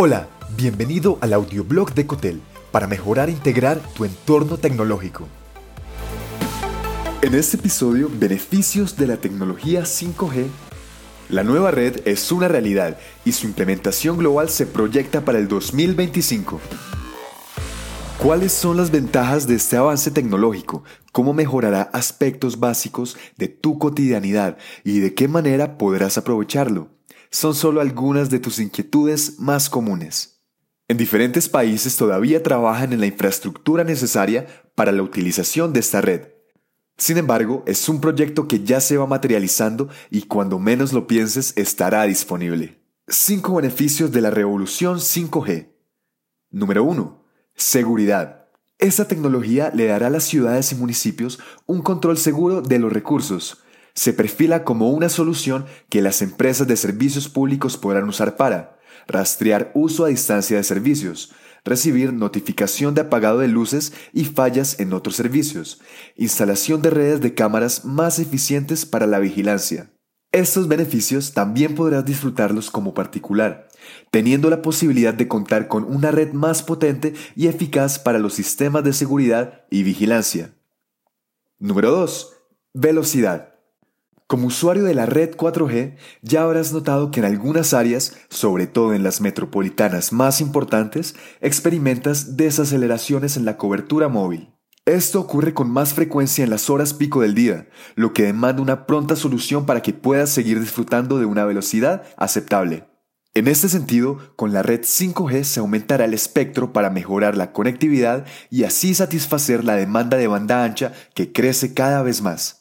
Hola, bienvenido al audioblog de Cotel para mejorar e integrar tu entorno tecnológico. En este episodio, beneficios de la tecnología 5G. La nueva red es una realidad y su implementación global se proyecta para el 2025. ¿Cuáles son las ventajas de este avance tecnológico? ¿Cómo mejorará aspectos básicos de tu cotidianidad y de qué manera podrás aprovecharlo? Son solo algunas de tus inquietudes más comunes. En diferentes países todavía trabajan en la infraestructura necesaria para la utilización de esta red. Sin embargo, es un proyecto que ya se va materializando y cuando menos lo pienses estará disponible. 5 beneficios de la revolución 5G. Número 1. Seguridad. Esta tecnología le dará a las ciudades y municipios un control seguro de los recursos, se perfila como una solución que las empresas de servicios públicos podrán usar para rastrear uso a distancia de servicios, recibir notificación de apagado de luces y fallas en otros servicios, instalación de redes de cámaras más eficientes para la vigilancia. Estos beneficios también podrás disfrutarlos como particular, teniendo la posibilidad de contar con una red más potente y eficaz para los sistemas de seguridad y vigilancia. Número 2. Velocidad. Como usuario de la red 4G, ya habrás notado que en algunas áreas, sobre todo en las metropolitanas más importantes, experimentas desaceleraciones en la cobertura móvil. Esto ocurre con más frecuencia en las horas pico del día, lo que demanda una pronta solución para que puedas seguir disfrutando de una velocidad aceptable. En este sentido, con la red 5G se aumentará el espectro para mejorar la conectividad y así satisfacer la demanda de banda ancha que crece cada vez más.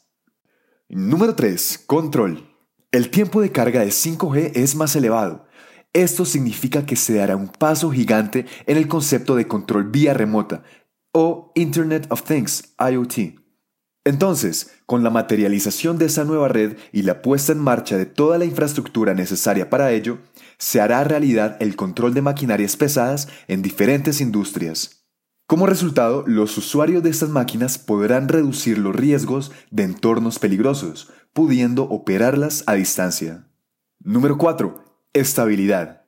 Número 3. Control. El tiempo de carga de 5G es más elevado. Esto significa que se dará un paso gigante en el concepto de control vía remota o Internet of Things, IoT. Entonces, con la materialización de esa nueva red y la puesta en marcha de toda la infraestructura necesaria para ello, se hará realidad el control de maquinarias pesadas en diferentes industrias. Como resultado, los usuarios de estas máquinas podrán reducir los riesgos de entornos peligrosos, pudiendo operarlas a distancia. Número 4. Estabilidad.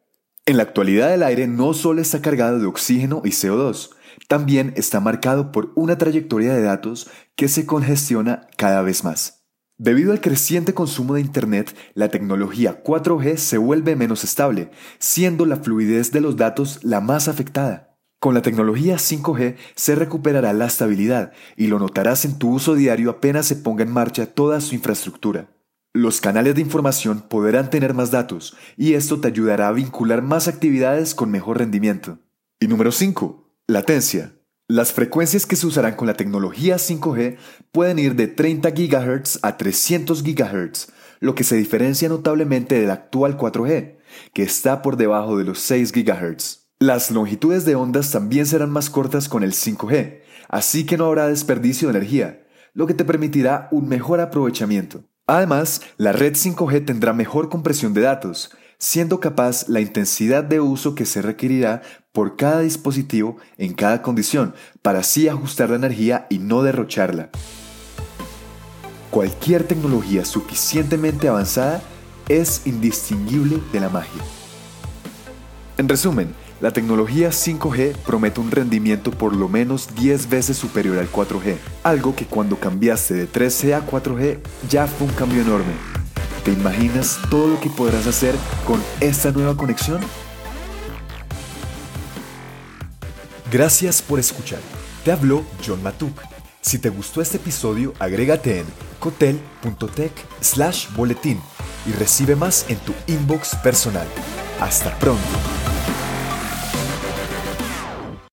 En la actualidad el aire no solo está cargado de oxígeno y CO2, también está marcado por una trayectoria de datos que se congestiona cada vez más. Debido al creciente consumo de Internet, la tecnología 4G se vuelve menos estable, siendo la fluidez de los datos la más afectada. Con la tecnología 5G se recuperará la estabilidad y lo notarás en tu uso diario apenas se ponga en marcha toda su infraestructura. Los canales de información podrán tener más datos y esto te ayudará a vincular más actividades con mejor rendimiento. Y número 5. Latencia. Las frecuencias que se usarán con la tecnología 5G pueden ir de 30 GHz a 300 GHz, lo que se diferencia notablemente del actual 4G, que está por debajo de los 6 GHz. Las longitudes de ondas también serán más cortas con el 5G, así que no habrá desperdicio de energía, lo que te permitirá un mejor aprovechamiento. Además, la red 5G tendrá mejor compresión de datos, siendo capaz la intensidad de uso que se requerirá por cada dispositivo en cada condición, para así ajustar la energía y no derrocharla. Cualquier tecnología suficientemente avanzada es indistinguible de la magia. En resumen, la tecnología 5G promete un rendimiento por lo menos 10 veces superior al 4G, algo que cuando cambiaste de 3G a 4G ya fue un cambio enorme. ¿Te imaginas todo lo que podrás hacer con esta nueva conexión? Gracias por escuchar. Te habló John Matuk. Si te gustó este episodio, agrégate en cotel.tech slash boletín y recibe más en tu inbox personal. Hasta pronto.